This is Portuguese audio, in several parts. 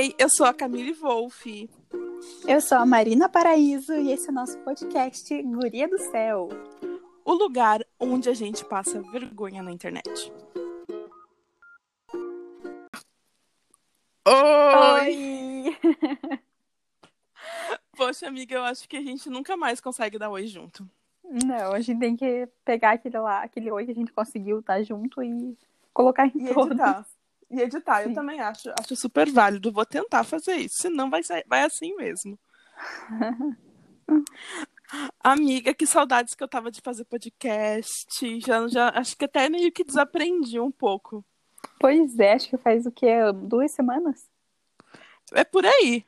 Ei, eu sou a Camille Wolff. Eu sou a Marina Paraíso e esse é o nosso podcast Guria do Céu. O lugar onde a gente passa vergonha na internet. Oi! Oi! Poxa, amiga, eu acho que a gente nunca mais consegue dar oi junto. Não, a gente tem que pegar aquele lá, aquele oi que a gente conseguiu estar junto e colocar em E todos. editar. E editar, eu Sim. também acho, acho super válido. Vou tentar fazer isso, senão vai, ser, vai assim mesmo. Amiga, que saudades que eu tava de fazer podcast. Já, já acho que até meio que desaprendi um pouco. Pois é, acho que faz o quê? Duas semanas? É por aí.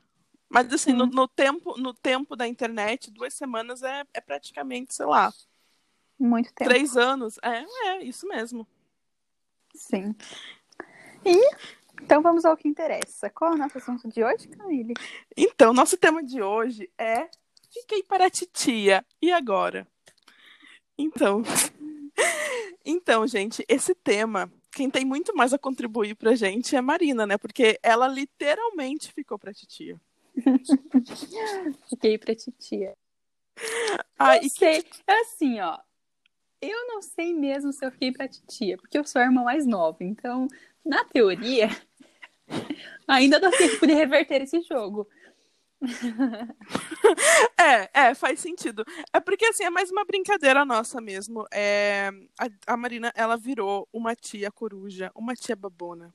Mas assim, no, no tempo, no tempo da internet, duas semanas é, é praticamente, sei lá, Muito tempo. três anos. É, é, isso mesmo. Sim. E então vamos ao que interessa. Qual é o nosso assunto de hoje, Camille? Então, nosso tema de hoje é Fiquei para a titia. E agora? Então, então, gente, esse tema, quem tem muito mais a contribuir pra gente é a Marina, né? Porque ela literalmente ficou pra titia. Fiquei pra titia. Ah, Não e sei. É assim, ó. Eu não sei mesmo se eu fiquei pra titia, porque eu sou a irmã mais nova. Então, na teoria, ainda dá tempo de reverter esse jogo. É, é, faz sentido. É porque, assim, é mais uma brincadeira nossa mesmo. É, a, a Marina, ela virou uma tia coruja, uma tia babona.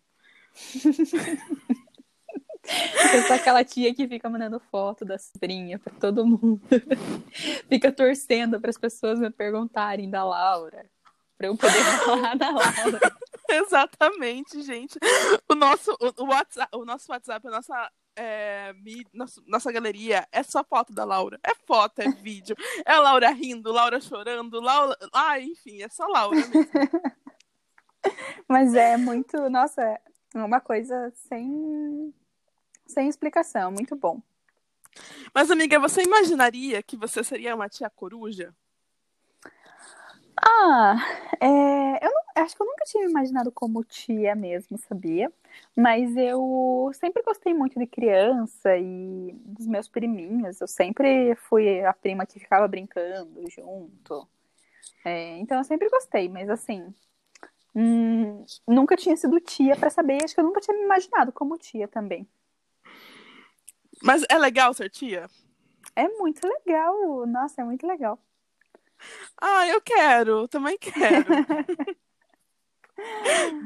Eu sou aquela tia que fica mandando foto da sobrinha pra todo mundo. Fica torcendo para as pessoas me perguntarem da Laura. Pra eu poder falar da Laura. Exatamente, gente. O nosso, o, o WhatsApp, o nosso WhatsApp, a nossa, é, mi- nosso- nossa galeria é só foto da Laura. É foto, é vídeo. É a Laura rindo, Laura chorando, Laura. Ah, enfim, é só Laura mesmo. Mas é muito, nossa, é uma coisa sem, sem explicação. Muito bom. Mas, amiga, você imaginaria que você seria uma tia coruja? Ah, é, eu não- acho que eu nunca tinha imaginado como tia mesmo, sabia? Mas eu sempre gostei muito de criança e dos meus priminhos. Eu sempre fui a prima que ficava brincando junto. É, então eu sempre gostei, mas assim, hum, nunca tinha sido tia pra saber. Acho que eu nunca tinha me imaginado como tia também. Mas é legal ser tia? É muito legal, nossa, é muito legal. Ah, eu quero, também quero.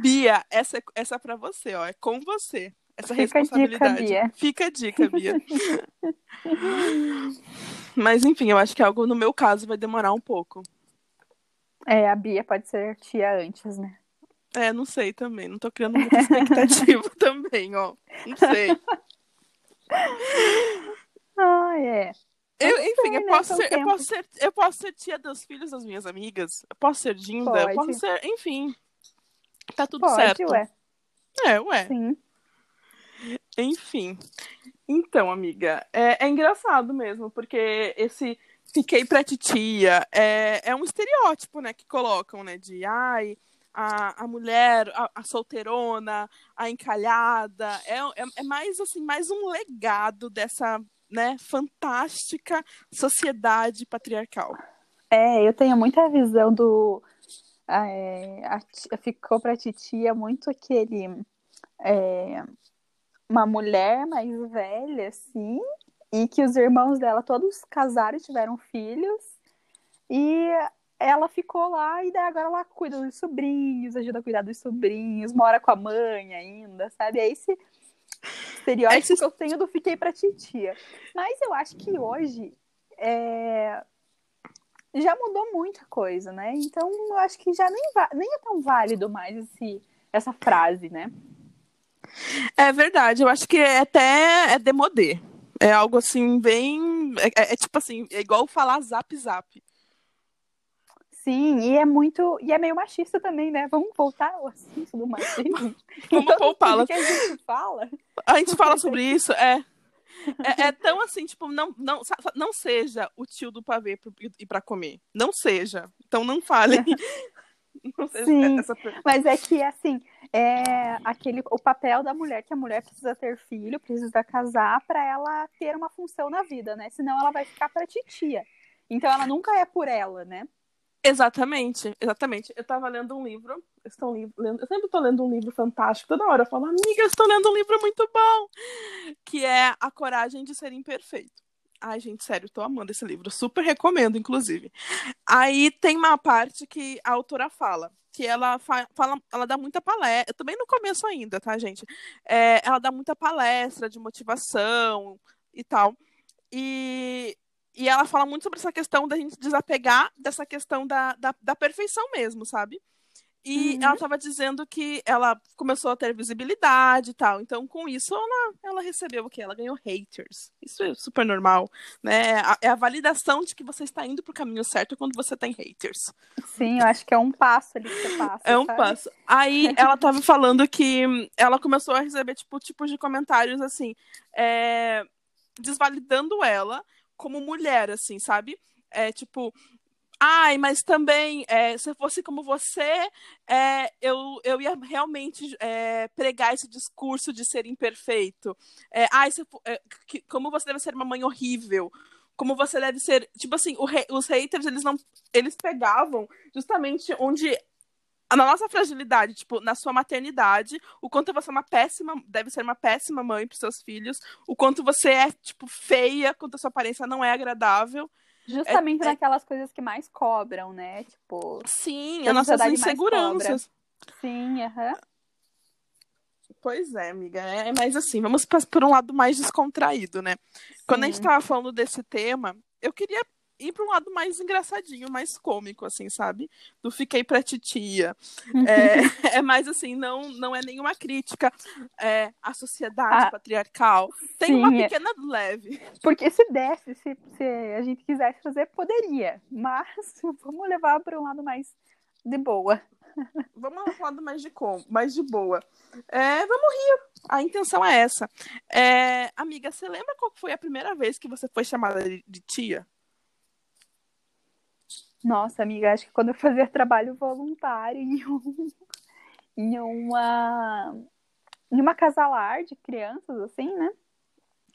Bia, essa é, essa é pra você, ó. É com você. Essa Fica a dica, responsabilidade. Bia. Fica a dica, Bia. Mas enfim, eu acho que algo no meu caso vai demorar um pouco. É, a Bia pode ser tia antes, né? É, não sei também. Não tô criando muita expectativa também, ó. Não sei. Ah, é. Eu, enfim, eu né, posso, ser, eu, posso ser, eu posso ser tia dos filhos das minhas amigas. Eu posso ser Dinda. Eu Pode. posso ser. Enfim. Tá tudo Pode, certo. ué. É, ué. Sim. Enfim. Então, amiga, é, é engraçado mesmo, porque esse fiquei pra titia é, é um estereótipo, né, que colocam, né, de ai, a, a mulher, a, a solteirona, a encalhada, é, é, é mais assim, mais um legado dessa, né, fantástica sociedade patriarcal. É, eu tenho muita visão do. É, a ficou pra titia muito aquele. é, uma mulher mais velha, assim, e que os irmãos dela todos casaram e tiveram filhos, e ela ficou lá, e daí agora ela cuida dos sobrinhos, ajuda a cuidar dos sobrinhos, mora com a mãe ainda, sabe? É esse estereótipo que eu tenho do fiquei pra titia. Mas eu acho que hoje. é, já mudou muita coisa, né? Então eu acho que já nem, nem é tão válido mais esse, essa frase, né? É verdade, eu acho que é até é demodê. É algo assim, bem. É, é- é tipo assim, é igual falar zap zap. Sim, e é muito. E é meio machista também, né? Vamos voltar ao assunto do machismo. Vamos poupá-la. a gente fala. A gente fala sobre isso, é. É, é tão assim, tipo, não, não, não seja o tio do pavê e pra comer. Não seja. Então não fale. Não seja Sim. essa Mas é que, assim, é aquele o papel da mulher que a mulher precisa ter filho, precisa casar para ela ter uma função na vida, né? Senão ela vai ficar para titia. Então ela nunca é por ela, né? Exatamente, exatamente. Eu tava lendo um livro, estou lendo, eu sempre estou lendo um livro fantástico, toda hora eu falo, amiga, eu estou lendo um livro muito bom, que é A Coragem de Ser Imperfeito. Ai, gente, sério, tô amando esse livro. Super recomendo, inclusive. Aí tem uma parte que a autora fala, que ela fa fala, ela dá muita palestra. Eu tô bem no começo ainda, tá, gente? É, ela dá muita palestra de motivação e tal. E, e ela fala muito sobre essa questão da gente desapegar dessa questão da, da, da perfeição mesmo, sabe? E uhum. ela estava dizendo que ela começou a ter visibilidade e tal. Então, com isso, ela, ela recebeu o quê? Ela ganhou haters. Isso é super normal, né? É a validação de que você está indo para o caminho certo quando você tem haters. Sim, eu acho que é um passo ali que você passa. É um sabe? passo. Aí ela estava falando que ela começou a receber, tipo, tipos de comentários assim, é, desvalidando ela como mulher, assim, sabe? É tipo, Ai, mas também, é, se eu fosse como você, é, eu, eu ia realmente é, pregar esse discurso de ser imperfeito. É, ai, se, é, que, como você deve ser uma mãe horrível. Como você deve ser. Tipo assim, os haters, eles não. Eles pegavam justamente onde na nossa fragilidade, tipo, na sua maternidade, o quanto você é uma péssima, deve ser uma péssima mãe para seus filhos, o quanto você é, tipo, feia, quanto a sua aparência não é agradável. Justamente é, naquelas é... coisas que mais cobram, né? Tipo. Sim, as nossas inseguranças. Sim, aham. Uhum. Pois é, amiga. É, mas assim, vamos por um lado mais descontraído, né? Sim. Quando a gente tava falando desse tema, eu queria ir para um lado mais engraçadinho, mais cômico, assim, sabe? Do fiquei pra titia. é, é mais assim, não, não é nenhuma crítica é, à sociedade ah, patriarcal. Tem sim, uma é. pequena leve. Porque se desse, se, se a gente quisesse fazer, poderia. Mas vamos levar para um lado mais de boa. Vamos para um lado mais de com, mais de boa. É, vamos rir. A intenção é essa. É, amiga, você lembra qual foi a primeira vez que você foi chamada de tia? Nossa, amiga, acho que quando eu fazia trabalho voluntário em, um, em uma em uma casalar de crianças, assim, né?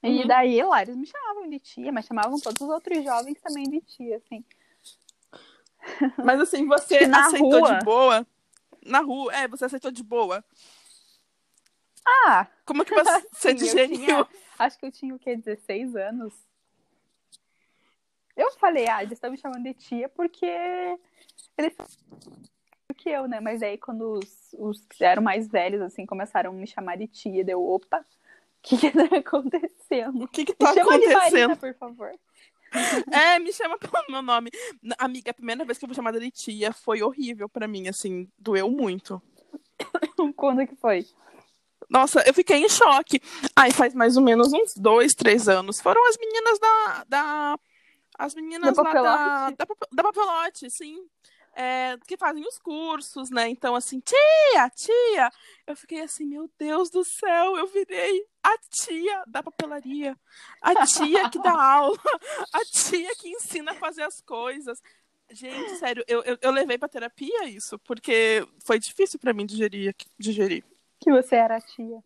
E uhum. daí lá eles me chamavam de tia, mas chamavam todos os outros jovens também de tia, assim. Mas assim, você aceitou rua... de boa? Na rua, é, você aceitou de boa. Ah! Como que você sim, digeriu? Tinha, acho que eu tinha o quê? 16 anos. Eu falei, ah, eles estão me chamando de tia porque eles que eu, né? Mas aí quando os, os que eram mais velhos, assim, começaram a me chamar de tia, deu, opa, o que que tá acontecendo? O que que tá me chama acontecendo? De Marina, por favor. É, me chama pelo meu nome. Amiga, a primeira vez que eu fui chamada de tia foi horrível para mim, assim, doeu muito. Quando que foi? Nossa, eu fiquei em choque. Ai, faz mais ou menos uns dois, três anos. Foram as meninas da, da as meninas da lá da, da, da Papelote, sim. É, que fazem os cursos, né? Então, assim, tia, tia. Eu fiquei assim, meu Deus do céu, eu virei a tia da papelaria, a tia que dá aula, a tia que ensina a fazer as coisas. Gente, sério, eu, eu, eu levei pra terapia isso, porque foi difícil para mim digerir, digerir. Que você era a tia.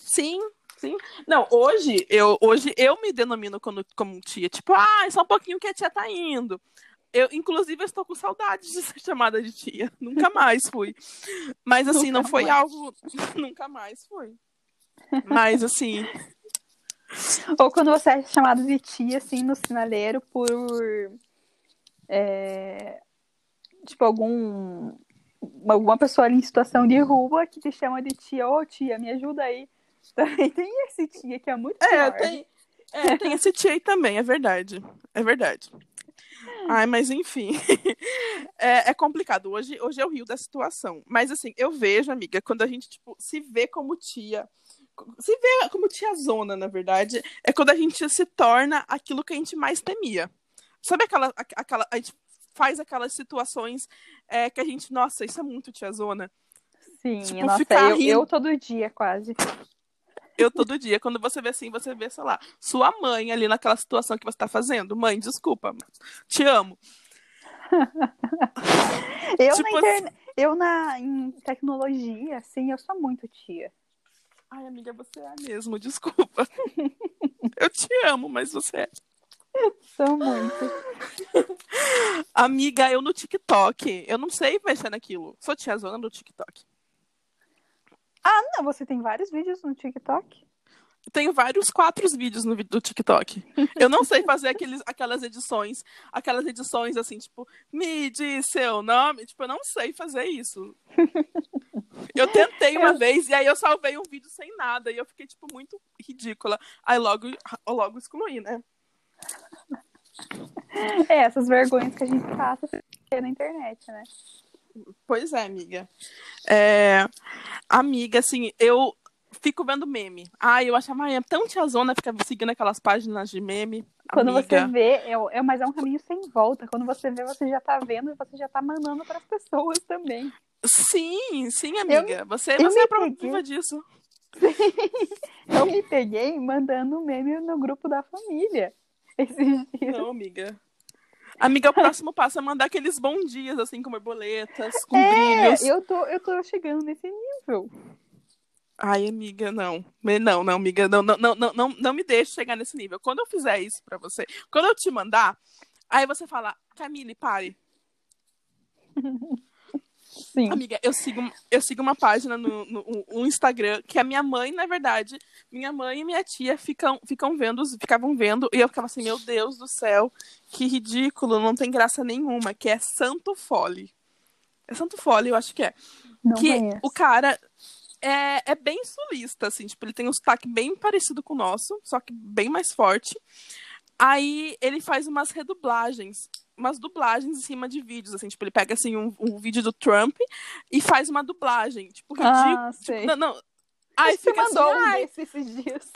Sim, Sim. Não, hoje eu, hoje eu me denomino como, como tia. Tipo, ah, só um pouquinho que a tia tá indo. Eu, inclusive, eu estou com saudade de ser chamada de tia. Nunca mais fui. Mas, assim, Nunca não foi mais. algo. Nunca mais fui. Mas, assim. Ou quando você é chamada de tia, assim, no sinaleiro, por. É, tipo, algum. Alguma pessoa ali em situação de rua que te chama de tia, ô oh, tia, me ajuda aí. Também tem esse tia que é muito É, tem, é, tem esse tia aí também, é verdade. É verdade. Ai, mas enfim. é, é, complicado. Hoje, hoje eu rio da situação. Mas assim, eu vejo, amiga, quando a gente, tipo, se vê como tia. Se vê como tia zona, na verdade, é quando a gente se torna aquilo que a gente mais temia. Sabe aquela. aquela a gente faz aquelas situações é, que a gente, nossa, isso é muito tia zona. Sim, tipo, nossa, eu, eu todo dia quase eu todo dia, quando você vê assim, você vê, sei lá, sua mãe ali naquela situação que você tá fazendo. Mãe, desculpa, te amo. eu, tipo na internet, assim... Eu na, em tecnologia, assim, eu sou muito tia. Ai, amiga, você é mesmo, desculpa. eu te amo, mas você é. Sou muito. Amiga, eu no TikTok, eu não sei mexer naquilo. Sou tiazona do TikTok. Ah, não, você tem vários vídeos no TikTok? tenho vários quatro vídeos no do TikTok. Eu não sei fazer aqueles, aquelas edições, aquelas edições assim, tipo, me diz seu nome. Tipo, eu não sei fazer isso. Eu tentei uma vez e aí eu salvei um vídeo sem nada e eu fiquei, tipo, muito ridícula. Aí logo, logo excluí, né? É, essas vergonhas que a gente passa na internet, né? Pois é, amiga. É... Amiga, assim, eu fico vendo meme. Ai, eu achava é tão tiazona ficar seguindo aquelas páginas de meme. Quando amiga. você vê, é, é, mas é um caminho sem volta. Quando você vê, você já tá vendo e você já tá mandando para as pessoas também. Sim, sim, amiga. Eu, você você é prova disso. eu me peguei mandando meme no grupo da família. Esses dias. Não, amiga. Amiga, o próximo passo é mandar aqueles bons dias, assim, com borboletas, com é, brilhos. Eu tô, eu tô chegando nesse nível. Ai, amiga, não. Não, não, amiga, não, não, não, não, não me deixe chegar nesse nível. Quando eu fizer isso pra você, quando eu te mandar, aí você fala, Camille, pare. Sim. Amiga, eu sigo, eu sigo uma página no, no, no, Instagram que a minha mãe, na verdade, minha mãe e minha tia ficam, ficam vendo, ficavam vendo, e eu ficava assim, meu Deus do céu, que ridículo, não tem graça nenhuma, que é Santo Fole. É Santo Fole, eu acho que é. Não que conheço. o cara é, é bem sulista, assim, tipo, ele tem um sotaque bem parecido com o nosso, só que bem mais forte. Aí ele faz umas redublagens, umas dublagens em cima de vídeos, assim, tipo, ele pega assim um, um vídeo do Trump e faz uma dublagem, tipo, ridículo. Ah, sei. Tipo, não, não. Aí fica mandou assim, um ai... esses dias.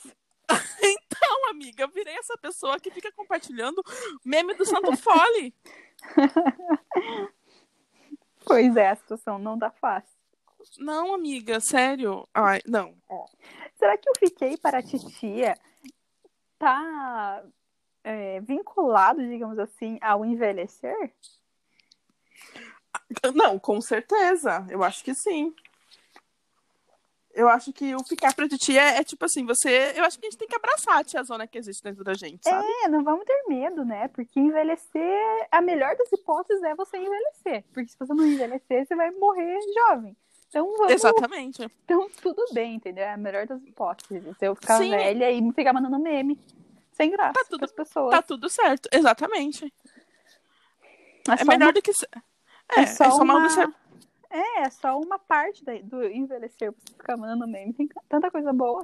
então, amiga, eu virei essa pessoa que fica compartilhando meme do Santo Fole. pois é, a situação não tá fácil. Não, amiga, sério. Ai, não. Será que eu fiquei para a titia tá é, vinculado, digamos assim, ao envelhecer? Não, com certeza. Eu acho que sim. Eu acho que o ficar pra titia é, é, tipo assim, você. Eu acho que a gente tem que abraçar a tia zona que existe dentro da gente, sabe? É, não vamos ter medo, né? Porque envelhecer, a melhor das hipóteses é você envelhecer. Porque se você não envelhecer, você vai morrer jovem. Então vamos. Exatamente. Então tudo bem, entendeu? É a melhor das hipóteses. Eu ficar Sim. velha e ficar mandando meme. Sem graça tá tudo, pessoas. Tá tudo certo, exatamente. É, é melhor uma... do que. É, é só, é só uma... uma... É, é só uma parte do envelhecer você ficar mandando meme. Tem tanta coisa boa.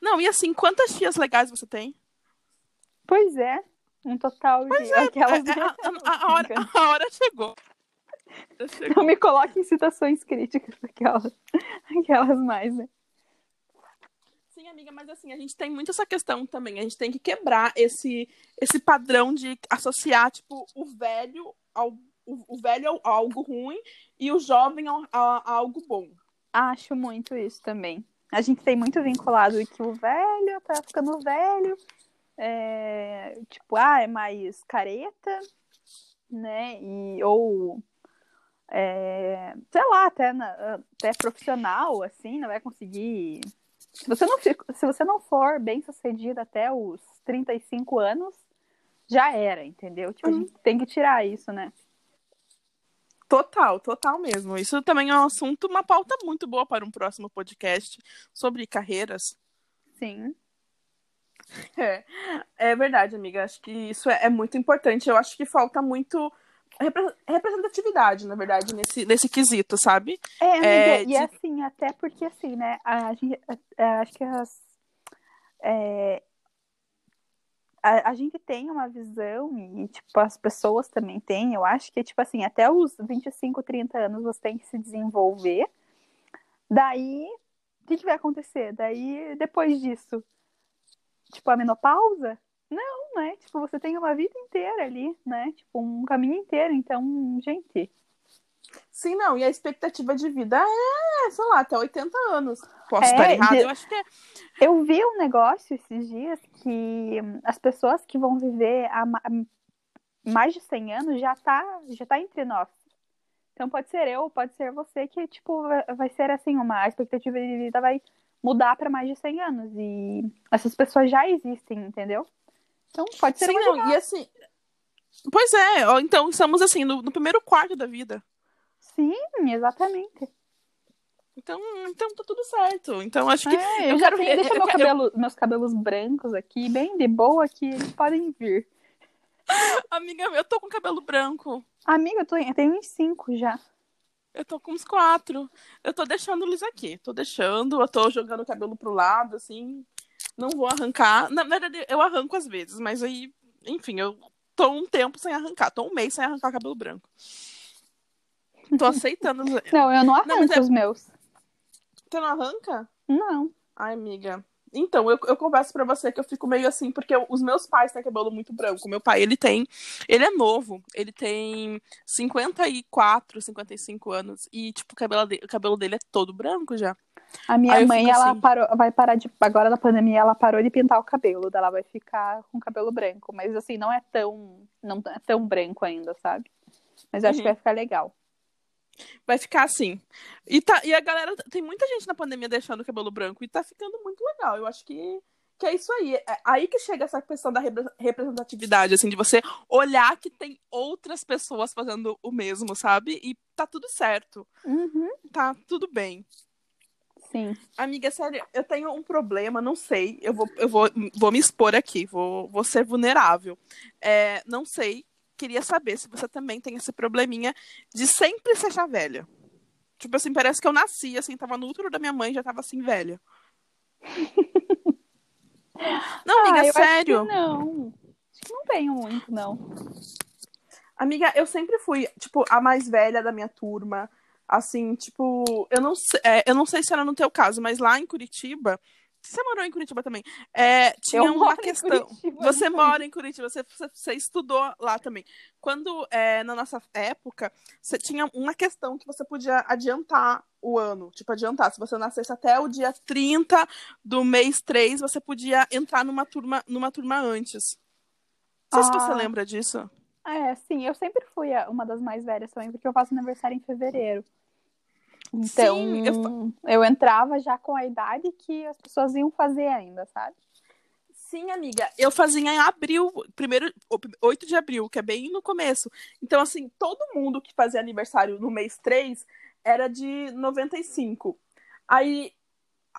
Não, e assim, quantas tias legais você tem? Pois é. Um total pois de é, aquelas. É, a, a, a, hora, a hora chegou. Não me coloque em citações críticas aquelas, aquelas mais, né? Amiga, mas assim, a gente tem muito essa questão também. A gente tem que quebrar esse, esse padrão de associar, tipo, o velho ao o, velho a algo ruim e o jovem a algo bom. Acho muito isso também. A gente tem muito vinculado que o velho tá ficando velho, é, tipo, ah, é mais careta, né? E, ou é, sei lá, até, na, até profissional, assim, não vai conseguir. Se você não, se você não for bem sucedido até os 35 anos, já era, entendeu? Tipo, a gente tem que tirar isso, né? Total, total mesmo. Isso também é um assunto, uma pauta muito boa para um próximo podcast sobre carreiras. Sim. É, é verdade, amiga. Acho que isso é, é muito importante. Eu acho que falta muito representatividade, na verdade, nesse, nesse quesito, sabe? É, amiga, é, e de... assim, até porque assim, né, a, gente, acho que as, é, a, a, gente tem uma visão, e, tipo, as pessoas também têm, eu acho que, tipo assim, até os 25, 30 anos você tem que se desenvolver, daí, o que, que vai acontecer? Daí, depois disso, tipo, a menopausa, não, né? Tipo, você tem uma vida inteira ali, né? Tipo, um caminho inteiro. Então, gente. Sim, não. E a expectativa de vida é, sei lá, até 80 anos. Posso é, estar errado? Eu acho que é. Eu vi um negócio esses dias que as pessoas que vão viver a mais de 100 anos já tá, já tá entre nós. Então pode ser eu, pode ser você que, tipo, vai ser assim, uma expectativa de vida vai mudar para mais de 100 anos. E essas pessoas já existem, entendeu? Então pode ser Sim, não, e assim. Pois é, ó, então estamos assim, no, no primeiro quarto da vida. Sim, exatamente. Então, então tá tudo certo. Então acho que. É, eu, eu já quero tenho, ver. deixa eu meu cabelo, meus cabelos brancos aqui, bem de boa, que eles podem vir. Amiga, eu tô com cabelo branco. Amiga, eu, tô, eu tenho uns cinco já. Eu tô com uns quatro. Eu tô deixando eles aqui. Tô deixando, eu tô jogando o cabelo pro lado, assim. Não vou arrancar. Na verdade, eu arranco às vezes, mas aí, enfim, eu tô um tempo sem arrancar. Tô um mês sem arrancar cabelo branco. Tô aceitando. Não, eu não arranco mas é- os meus. Você não arranca? Não. Ai, amiga. Então, eu, eu confesso pra você que eu fico meio assim, porque eu- os meus pais têm cabelo muito branco. Meu pai, ele tem. Ele é novo. Ele tem 54, 55 anos. E, tipo, o cabelo, de- o cabelo dele é todo branco já. A minha Aí mãe, ela assim. parou, vai parar de. Agora na pandemia, ela parou de pintar o cabelo. Ela vai ficar com cabelo branco. Mas assim, não é tão. Não é tão branco ainda, sabe? Mas eu acho Uhum. que vai ficar legal. Vai ficar assim. E, tá, e a galera. Tem muita gente na pandemia deixando o cabelo branco. E tá ficando muito legal. Eu acho que. Que é isso aí. É aí que chega essa questão da repre- representatividade, assim, de você olhar que tem outras pessoas fazendo o mesmo, sabe? E tá tudo certo. Uhum. Tá tudo bem. Sim. Amiga, sério, eu tenho um problema, não sei. Eu vou, eu vou, vou me expor aqui, vou, vou ser vulnerável. É, não sei, queria saber se você também tem esse probleminha de sempre se achar velha. Tipo assim, parece que eu nasci, assim, tava no útero da minha mãe e já tava assim, velha. Não, amiga, Ah, sério. Não. Acho que não tenho muito, não. Amiga, eu sempre fui, tipo, a mais velha da minha turma. Assim, tipo, eu não sei, é, eu não sei se era no teu caso, mas lá em Curitiba, você morou em Curitiba também, é, tinha Eu uma questão. Curitiba, Você não. mora em Curitiba, você, você, estudou lá também. Quando, é, na nossa época, você tinha uma questão que você podia adiantar o ano. Tipo, adiantar. Se você nascesse até o dia 30 do mês 3, você podia entrar numa turma, numa turma antes. Não sei se você Ah. lembra disso. É, sim, eu sempre fui uma das mais velhas também, porque eu faço aniversário em fevereiro. Então, Sim, eu... eu entrava já com a idade que as pessoas iam fazer ainda, sabe? Sim, amiga. Eu fazia em abril, primeiro, 8 de abril, que é bem no começo. Então, assim, todo mundo que fazia aniversário no mês 3 era de 95. Aí,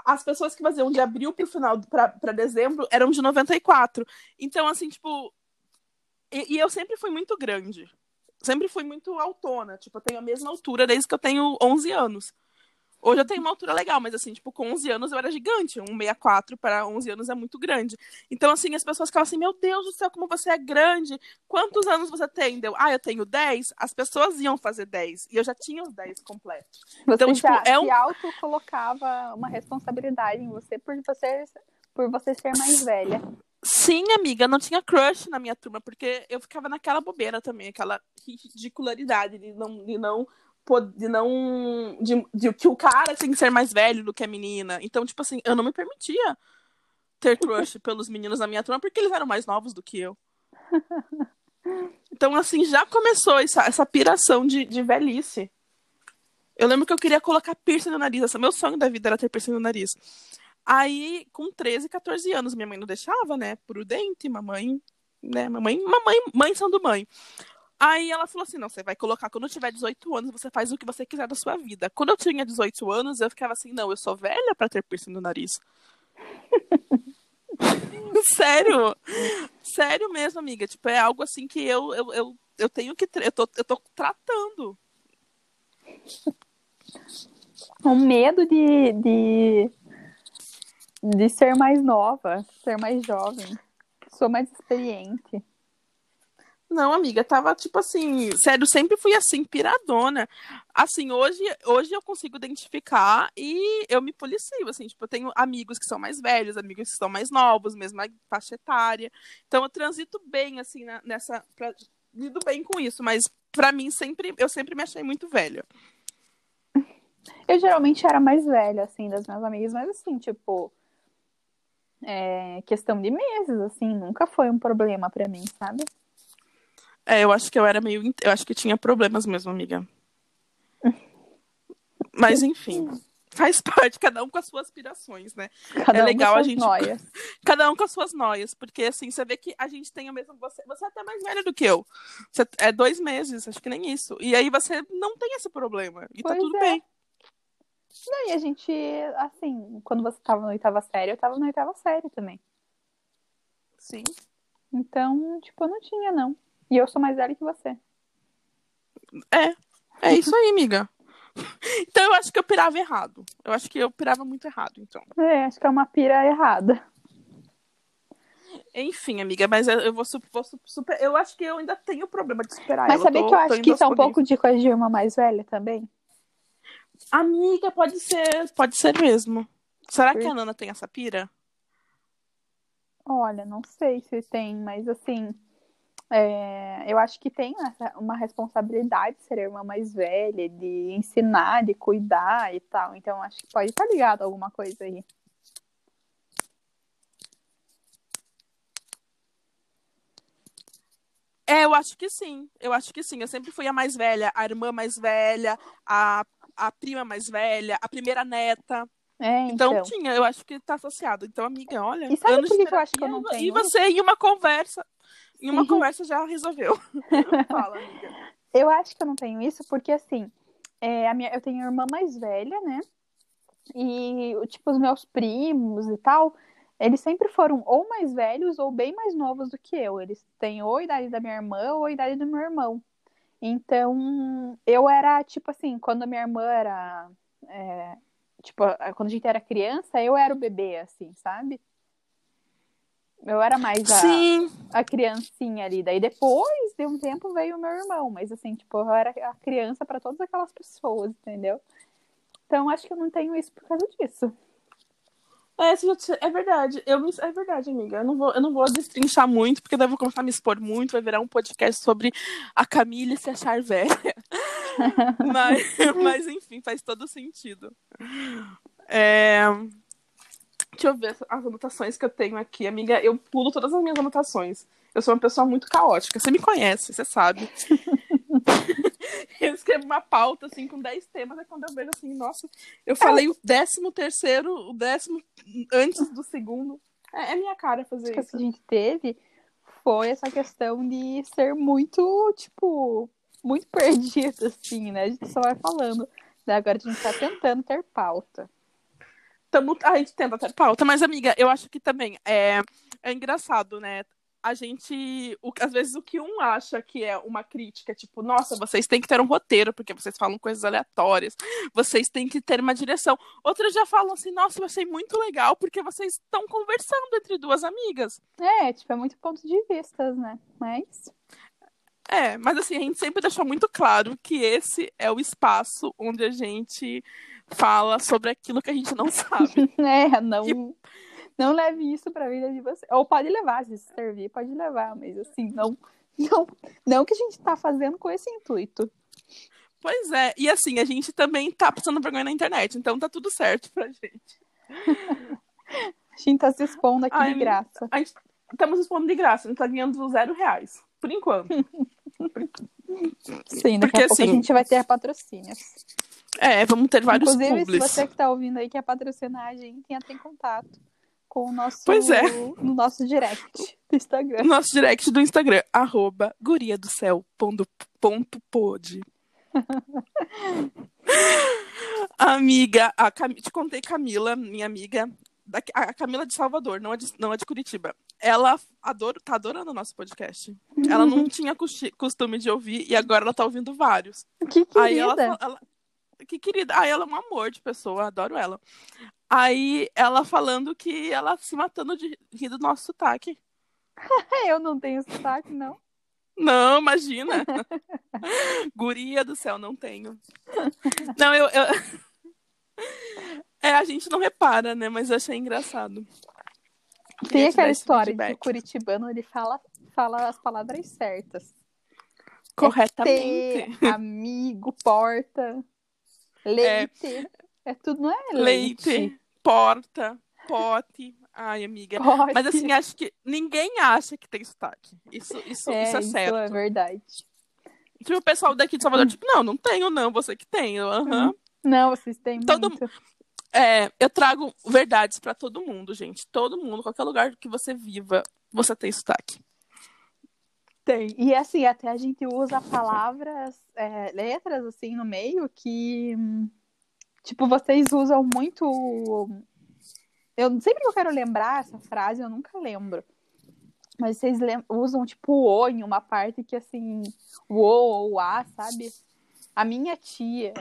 as pessoas que faziam de abril pro final, pra, pra dezembro, eram de 94. Então, assim, tipo. E, e eu sempre fui muito grande. Sempre fui muito autona. Tipo, eu tenho a mesma altura desde que eu tenho 11 anos. Hoje eu tenho uma altura legal, mas assim, tipo, com 11 anos eu era gigante. Um 64 para 11 anos é muito grande. Então, assim, as pessoas ficavam assim, meu Deus do céu, como você é grande. Quantos anos você tem? Deu, ah, eu tenho 10. As pessoas iam fazer 10. E eu já tinha os 10 completos. Você Então, tipo, já é um- auto-colocava uma responsabilidade em você por você, por você ser mais velha. Sim, amiga, não tinha crush na minha turma, porque eu ficava naquela bobeira também, aquela ridicularidade de não, de não, de não, de, de que o cara tem que ser mais velho do que a menina. Então, tipo assim, eu não me permitia ter crush pelos meninos na minha turma, porque eles eram mais novos do que eu. Então, assim, já começou essa, essa piração de, de velhice. Eu lembro que eu queria colocar piercing no nariz. Esse, meu sonho da vida era ter piercing no nariz. Aí, com 13, 14 anos, minha mãe não deixava, né? Prudente, mamãe, né? Mamãe, mamãe, mãe sendo mãe. Aí ela falou assim: não, você vai colocar quando eu tiver 18 anos, você faz o que você quiser da sua vida. Quando eu tinha 18 anos, eu ficava assim: não, eu sou velha pra ter piercing no nariz. Sério? Sério mesmo, amiga. Tipo, é algo assim que eu, eu, eu, eu tenho que. Eu tô, eu tô tratando. Um medo de, de, de ser mais nova, ser mais jovem. Sou mais experiente. Não, amiga, tava tipo assim, sério, sempre fui assim, piradona. Assim, hoje, hoje eu consigo identificar e eu me policio, assim, tipo, eu tenho amigos que são mais velhos, amigos que são mais novos, mesma faixa etária. Então eu transito bem, assim, na- nessa. Pra, lido bem com isso, mas pra mim sempre, eu sempre me achei muito velha. Eu geralmente era mais velha, assim, das minhas amigas, mas assim, tipo. É questão de meses, assim, nunca foi um problema pra mim, sabe? É, eu acho que eu era meio. Eu acho que tinha problemas mesmo, amiga. Mas enfim, faz parte, cada um com as suas aspirações, né? Cada é um legal com a gente. noias. Cada um com as suas noias, porque assim, você vê que a gente tem o mesmo. Você, você é até mais velha do que eu. Você é dois meses, acho que nem isso. E aí você não tem esse problema. E tá Pois tudo é. bem. Não, e a gente, assim, quando você tava na oitava série, eu tava na oitava série também. Sim. Então, tipo, eu não tinha, não. E eu sou mais velha que você. É. É isso aí, amiga. Então eu acho que eu pirava errado. Eu acho que eu pirava muito errado, então. É, acho que é uma pira errada. Enfim, amiga, mas eu vou, vou su- super. Eu acho que eu ainda tenho problema de superar Mas ela. sabia tô- que eu acho que isso é um pouco de coisa de irmã mais velha também? Amiga, pode ser, pode ser mesmo. Será que a Nana tem essa pira? Olha, não sei se tem, mas assim, é, eu acho que tem uma responsabilidade de ser a irmã mais velha, de ensinar, de cuidar e tal. Então, acho que pode estar ligado a alguma coisa aí. É, eu acho que sim. Eu acho que sim. Eu sempre fui a mais velha, a irmã mais velha, a, a prima mais velha, a primeira neta. É, Então, então. tinha, eu acho que tá associado. Então, amiga, olha. E sabe anos por que que eu acho que eu não tenho E você, em uma conversa, em uma conversa já resolveu. Fala, amiga. Eu acho que eu não tenho isso porque, assim, é, a minha, eu tenho irmã mais velha, né? E, tipo, os meus primos e tal, eles sempre foram ou mais velhos ou bem mais novos do que eu. Eles têm ou a idade da minha irmã ou a idade do meu irmão. Então, eu era, tipo assim, quando a minha irmã era. é, tipo, quando a gente era criança, eu era o bebê, assim, sabe? Eu era mais a, Sim, a criancinha ali. Daí depois de um tempo veio o meu irmão, mas assim, tipo, eu era a criança para todas aquelas pessoas, entendeu? Então acho que eu não tenho isso por causa disso. É, é verdade. Eu, é verdade, amiga. Eu não, vou, eu não vou destrinchar muito, porque daí eu vou começar a me expor muito. Vai virar um podcast sobre a Camille se achar velha. mas, mas, enfim, faz todo sentido. É, Deixa eu ver as anotações que eu tenho aqui, amiga. Eu pulo todas as minhas anotações. Eu sou uma pessoa muito caótica. Você me conhece, você sabe. eu escrevo uma pauta, assim, com 10 temas, é quando eu vejo assim, nossa, eu falei o décimo terceiro, o décimo antes do segundo. É, é minha cara fazer Acho que o isso. que a gente teve foi essa questão de ser muito, tipo, muito perdido, assim, né? A gente só vai falando. Daí agora a gente tá tentando ter pauta. Tamo, a gente tenta ter pauta, mas, amiga, eu acho que também é, é engraçado, né? A gente, o- às vezes, o que um acha que é uma crítica, tipo, nossa, vocês têm que ter um roteiro, porque vocês falam coisas aleatórias, vocês têm que ter uma direção. Outros já falam assim, nossa, eu achei muito legal, porque vocês estão conversando entre duas amigas. É, tipo, é muito ponto de vistas, né? Mas. É, mas assim, a gente sempre deixou muito claro que esse é o espaço onde a gente fala sobre aquilo que a gente não sabe. É, não, não leve isso pra vida de você. Ou pode levar, se servir, pode levar, mas assim, não, não, não que a gente tá fazendo com esse intuito. Pois é, e assim, a gente também tá passando vergonha na internet, então tá tudo certo pra gente. A gente tá se expondo aqui Ai, de graça. A gente estamos expondo de graça, a gente tá ganhando zero reais, por enquanto. Sim, daqui Porque, a pouco assim, a gente vai ter patrocínios. É, vamos ter vários Inclusive, publis. se você que tá ouvindo aí quer patrocinar a gente, entra em contato com o nosso, Pois é. no nosso direct do Instagram. Nosso direct do Instagram, arroba guria do céu, ponto, ponto pod. amiga, a Cam... te contei Camila, minha amiga, da... a Camila de Salvador, não é de, não é de Curitiba. Ela adora... tá adorando o nosso podcast. Ela não tinha costume de ouvir e agora ela tá ouvindo vários. Que Aí ela, querida. ela- Que querida. Aí ela é um amor de pessoa, adoro ela. Aí ela falando que ela se matando de rir do nosso sotaque. Eu não tenho sotaque, não. Não, imagina. Guria do céu, não tenho. Não, eu. eu- É, a gente não repara, né? Mas eu achei engraçado. Tem aquela história de que o curitibano ele fala, fala as palavras certas. Corretamente. Ter, amigo, porta, leite. É, tudo, não é Leite, leite? Porta, pote. Ai, amiga. Pote. Mas assim, acho que ninguém acha que tem sotaque. Isso, isso, é, isso é certo. é verdade. Tipo, o pessoal daqui de Salvador, tipo, não, não tenho, não, você que tem. Eu, Aham. Não, vocês têm Todo- muito. É, eu trago verdades pra todo mundo, gente. Todo mundo, qualquer lugar que você viva, você tem sotaque. Tem. E assim, até a gente usa palavras, é, letras assim no meio que, tipo, vocês usam muito. Eu sempre que eu quero lembrar essa frase, eu nunca lembro. Mas vocês lem- usam tipo o em uma parte que assim, o o ou o a, sabe? A minha tia.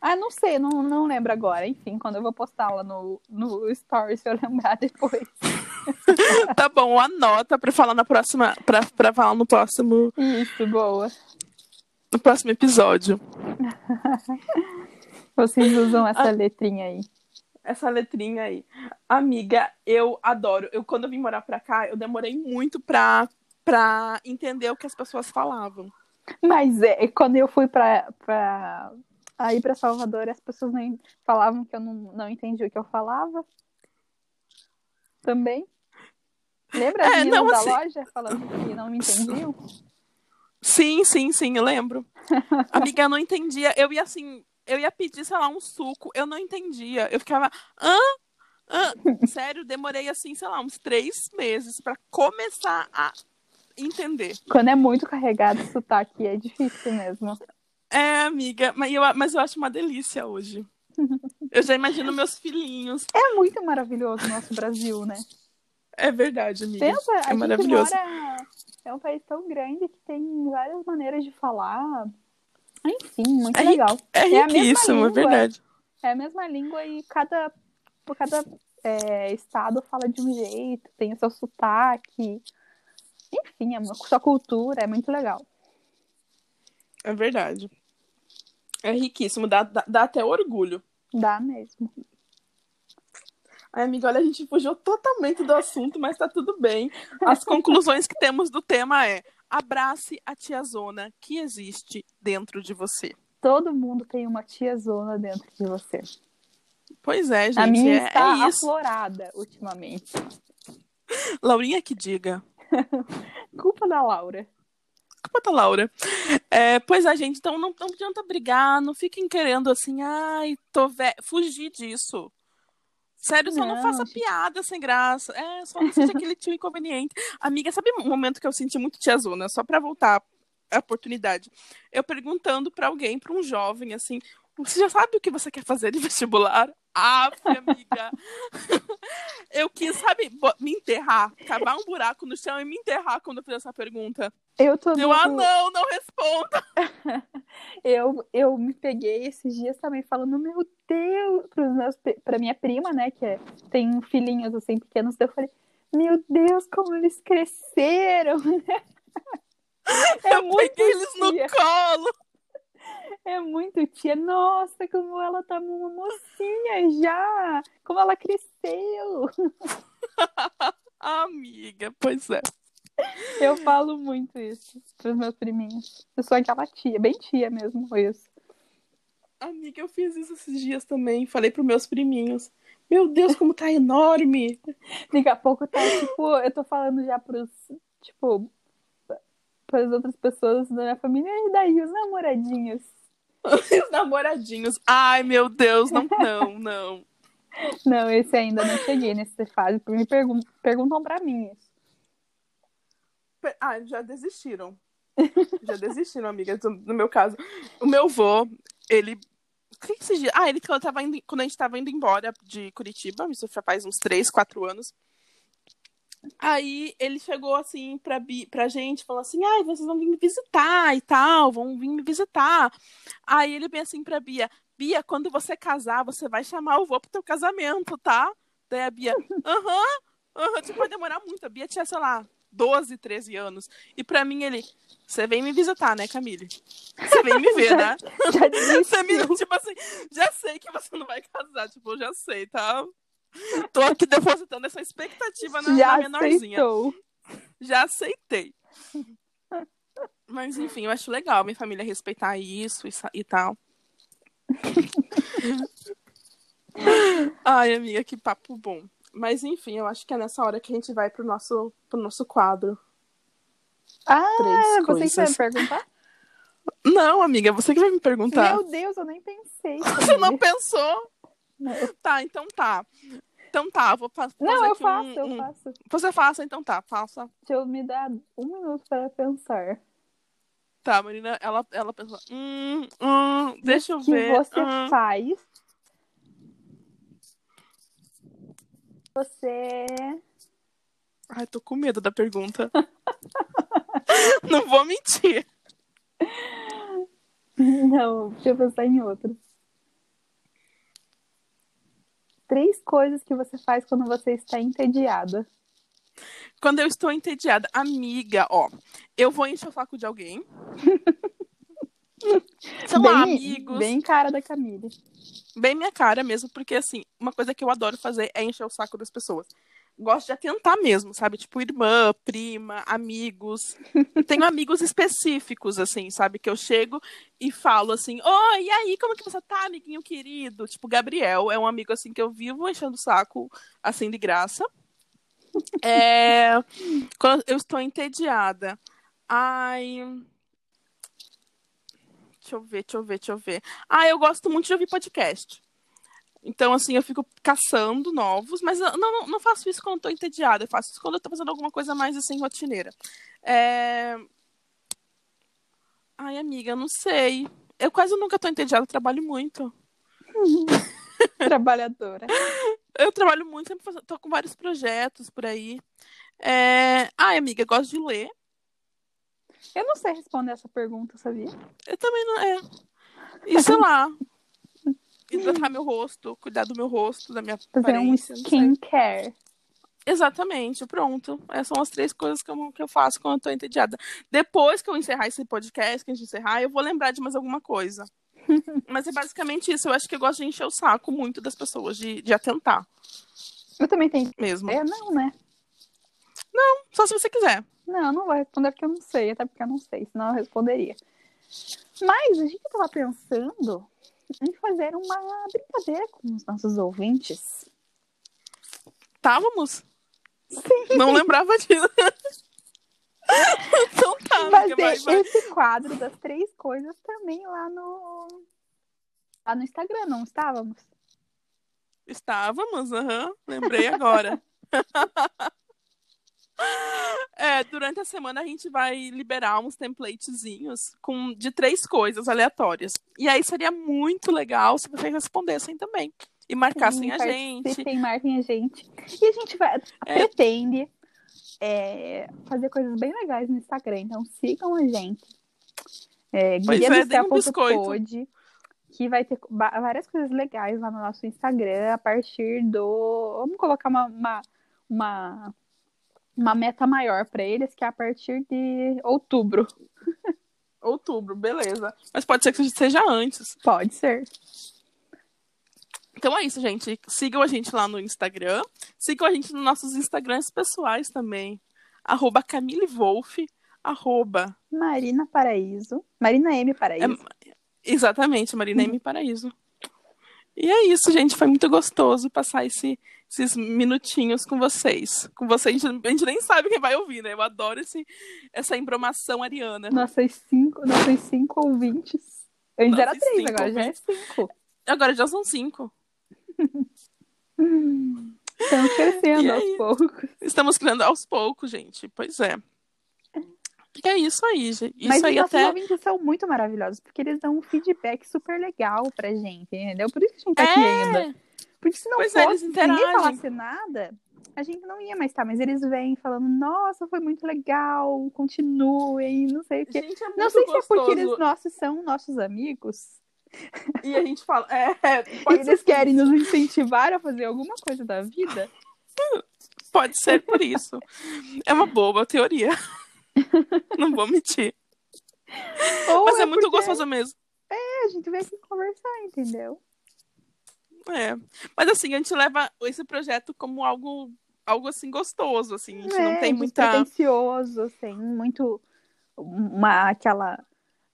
Ah, não sei, não, não lembro agora. Enfim, quando eu vou postar lá no, no story, se eu lembrar depois. tá bom, anota pra falar na próxima. Pra, pra falar no próximo, Isso, boa. no próximo episódio. Vocês usam essa letrinha aí. Essa letrinha aí. Amiga, eu adoro. Eu, quando eu vim morar pra cá, eu demorei muito pra, pra entender o que as pessoas falavam. Mas é, quando eu fui pra, pra aí pra Salvador, as pessoas nem falavam que eu não, não entendi o que eu falava. Também. Lembra as É, não, da assim- loja falando que não me entendiam? Sim, sim, sim, eu lembro. Amiga, eu não entendia. Eu ia assim, eu ia pedir, sei lá, um suco, eu não entendia. Eu ficava, hã? Hã? Sério, demorei assim, sei lá, uns três meses pra começar a entender. Quando é muito carregado o sotaque, é difícil mesmo. É, amiga, mas eu, mas eu acho uma delícia hoje. Eu já imagino meus filhinhos. É muito maravilhoso o nosso Brasil, né? É verdade, amiga. Pensa, a É gente maravilhoso. mora... É um país tão grande que tem várias maneiras de falar. Enfim, muito É legal. É É a mesma riquíssimo, é língua. verdade. É a mesma língua e cada, cada é, estado fala de um jeito, tem o seu sotaque. Enfim, a sua cultura é muito legal. É verdade. É riquíssimo, dá, dá, dá até orgulho. Dá mesmo. Ai, amiga, olha, a gente fugiu totalmente do assunto, mas tá tudo bem. As conclusões que temos do tema é: abrace a tiazona que existe dentro de você. Todo mundo tem uma tia zona dentro de você. Pois é, gente. a minha é, está é aflorada ultimamente. Laurinha que diga. Culpa da Laura. Culpa da Laura. É, pois é, gente, então não, não adianta brigar, não fiquem querendo assim, ai, tô velho. Fugir disso. Sério, só não, Não, faça gente. piada sem graça. É, só não seja aquele tio inconveniente. Amiga, sabe um momento que eu senti muito tiazona? Só pra voltar a oportunidade. Eu perguntando pra alguém, pra um jovem, assim, você já sabe o que você quer fazer de vestibular? Ah, amiga. eu quis, sabe, me enterrar, cavar um buraco no chão e me enterrar quando eu fiz essa pergunta. Eu tô Eu, no- ah, não, não responda. eu, eu me peguei esses dias também falando, meu Deus, pros meus, pra minha prima, né, que é- tem filhinhos assim pequenos, eu falei, meu Deus, como eles cresceram. é eu muito peguei eles no colo. É muito tia. Nossa, como ela tá uma mocinha já, como ela cresceu. Amiga, pois é. Eu falo muito isso pros meus priminhos. Eu sou aquela tia, bem tia mesmo, isso. Amiga, eu fiz isso esses dias também. Falei pros meus priminhos. Meu Deus, como tá enorme. Daqui a pouco tá, tipo, eu tô falando já pros, tipo, pras outras pessoas da minha família, e daí os namoradinhos. Os namoradinhos. Ai, meu Deus, não, não, não. Não, esse ainda não cheguei nessa fase, me pergun perguntam pra mim isso. Ah, já desistiram. Já desistiram, amiga. No meu caso, o meu vô, ele. O que que? Ah, ele quando, tava indo, quando a gente tava indo embora de Curitiba, isso já faz uns 3, 4 anos. Aí ele chegou assim pra, pra gente, falou assim: ai, vocês vão vir me visitar e tal, vão vir me visitar. Aí ele vem assim pra Bia: Bia, quando você casar, você vai chamar o vô pro teu casamento, tá? Daí a Bia, aham, aham, tipo, vai demorar muito. A Bia tinha, sei lá, 12, 13 anos. E pra mim ele, você vem me visitar, né, Camille? Você vem me ver, né? Já Você me, tipo assim, já sei que você não vai casar, tipo, eu já sei, tá? Tô aqui depositando essa expectativa na, Já na menorzinha. aceitou. Já aceitei. Mas enfim, eu acho legal minha família respeitar isso e, e tal. Ai, amiga, que papo bom. Mas enfim, eu acho que é nessa hora que a gente vai pro nosso, pro nosso quadro. Ah, Três você que vai coisas. me perguntar? Não, amiga, você que vai me perguntar. Meu Deus, eu nem pensei. Você não pensou? Tá, então tá. Então tá, vou fa- fazer Não, eu faço, um- eu um- faço. Você faça, então tá, faça. Deixa eu me dar um minuto para pensar. Tá, Marina, ela, ela pensou. Hum, hum, deixa eu O que ver. você hum. faz? Você. Ai, tô com medo da pergunta. não vou mentir. Não, deixa eu pensar em outro. Três coisas que você faz quando você está entediada. Quando eu estou entediada, amiga, ó, eu vou encher o saco de alguém. Sei lá, amigos. bem cara da Camille. bem minha cara mesmo, porque assim, uma coisa que eu adoro fazer é encher o saco das pessoas. Gosto de atentar mesmo, sabe? Tipo, irmã, prima, amigos. Tenho amigos específicos, assim, sabe? Que eu chego e falo assim: Oi, e aí, como que você tá, amiguinho querido? Tipo, Gabriel é um amigo, assim, que eu vivo enchendo o saco, assim, de graça. É... Quando eu estou entediada. Ai. Deixa eu ver, deixa eu ver, deixa eu ver. Ah, eu gosto muito de ouvir podcast. Então, assim, eu fico caçando novos, mas eu não, não faço isso quando eu tô entediada. Eu faço isso quando eu tô fazendo alguma coisa mais, assim, rotineira. É... Ai, amiga, eu não sei. Eu quase nunca tô entediada, eu trabalho muito. Trabalhadora. Eu trabalho muito, sempre faço- tô com vários projetos por aí. É... Ai, amiga, eu gosto de ler. Eu não sei responder essa pergunta, sabia? Eu também não. É. E sei lá. Hidratar meu rosto, cuidar do meu rosto, da minha Fazer um aparência. não sei. skincare. Exatamente, pronto. Essas são as três coisas que eu, que eu faço quando eu tô entediada. Depois que eu encerrar esse podcast, que a gente encerrar, eu vou lembrar de mais alguma coisa. Mas é basicamente isso. Eu acho que eu gosto de encher o saco muito das pessoas, de, de atentar Eu também tenho. mesmo. É, não, né? Só se você quiser. Não, não vou responder porque eu não sei, até porque eu não sei, senão eu responderia. Mas a gente tava pensando em fazer uma brincadeira com os nossos ouvintes. Estávamos? Não lembrava disso. então tá, vai, vai. esse quadro das três coisas também lá no. Lá no Instagram, não estávamos? Estávamos, aham. Lembrei agora. É, durante a semana a gente vai liberar uns templatezinhos com, de três coisas aleatórias. E aí seria muito legal se vocês respondessem também. E marcassem Sim, a gente. Participem, marquem a gente. E a gente vai, É. pretende é, fazer coisas bem legais no Instagram. Então sigam a gente. É, Pois é, deem um biscoito. pod, que vai ter várias coisas legais lá no nosso Instagram a partir do. Vamos colocar uma, uma, uma, uma meta maior para eles, que é a partir de outubro. Outubro, beleza. Mas pode ser que seja antes. Pode ser. Então é isso, gente. Sigam a gente lá no Instagram. Sigam a gente nos nossos Instagrams pessoais também. Arroba Camille Wolf. Arroba. Marina Paraíso. Marina M Paraíso. Exatamente, Marina M. Paraíso. E é isso, gente. Foi muito gostoso passar esse- esses minutinhos com vocês. Com vocês, a gente, a gente nem sabe quem vai ouvir, né? Eu adoro esse, essa embromação ariana. Nossas cinco, nossos cinco ouvintes. Antes era três, cinco agora já é cinco. Agora já são cinco. Estamos crescendo aos poucos. Estamos criando aos poucos, gente. Pois é. E é isso aí, gente. Isso Mas os aí até. ouvintes são muito maravilhosos, porque eles dão um feedback super legal pra gente, entendeu? Por isso que a gente tá aqui ainda. É, Porque se não Pois é, fosse, se ninguém falasse nada, a gente não ia mais estar. Mas eles vêm falando, nossa, foi muito legal, continuem, não sei o quê. gente, é Não sei se é porque gostoso. eles nossos são nossos amigos. E a gente fala. É, é, eles querem nos incentivar a fazer alguma coisa da vida. pode ser por isso. É uma boa teoria. Não vou mentir. Ou Mas é, muito porque gostoso mesmo. A gente vem aqui conversar, entendeu? É. Mas assim, a gente leva esse projeto como algo, algo assim gostoso, assim. A gente não É, tem muita. despretensioso, sem muito uma aquela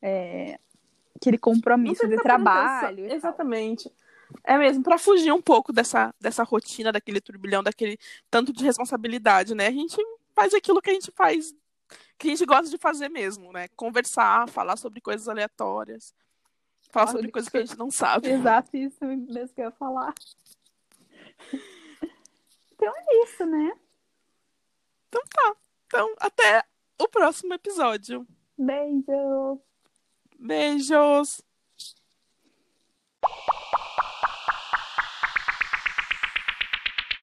é, aquele compromisso Não de trabalho. tal. Exatamente. É mesmo, pra fugir um pouco dessa, dessa rotina, daquele turbilhão, daquele tanto de responsabilidade, né? A gente faz aquilo que a gente faz que a gente gosta de fazer mesmo, né? Conversar, falar sobre coisas aleatórias falar sobre coisas que a gente não sabe. Exato, isso mesmo que eu ia falar. Então é isso, né? Então tá. Então, até o próximo episódio. Beijos. Beijos.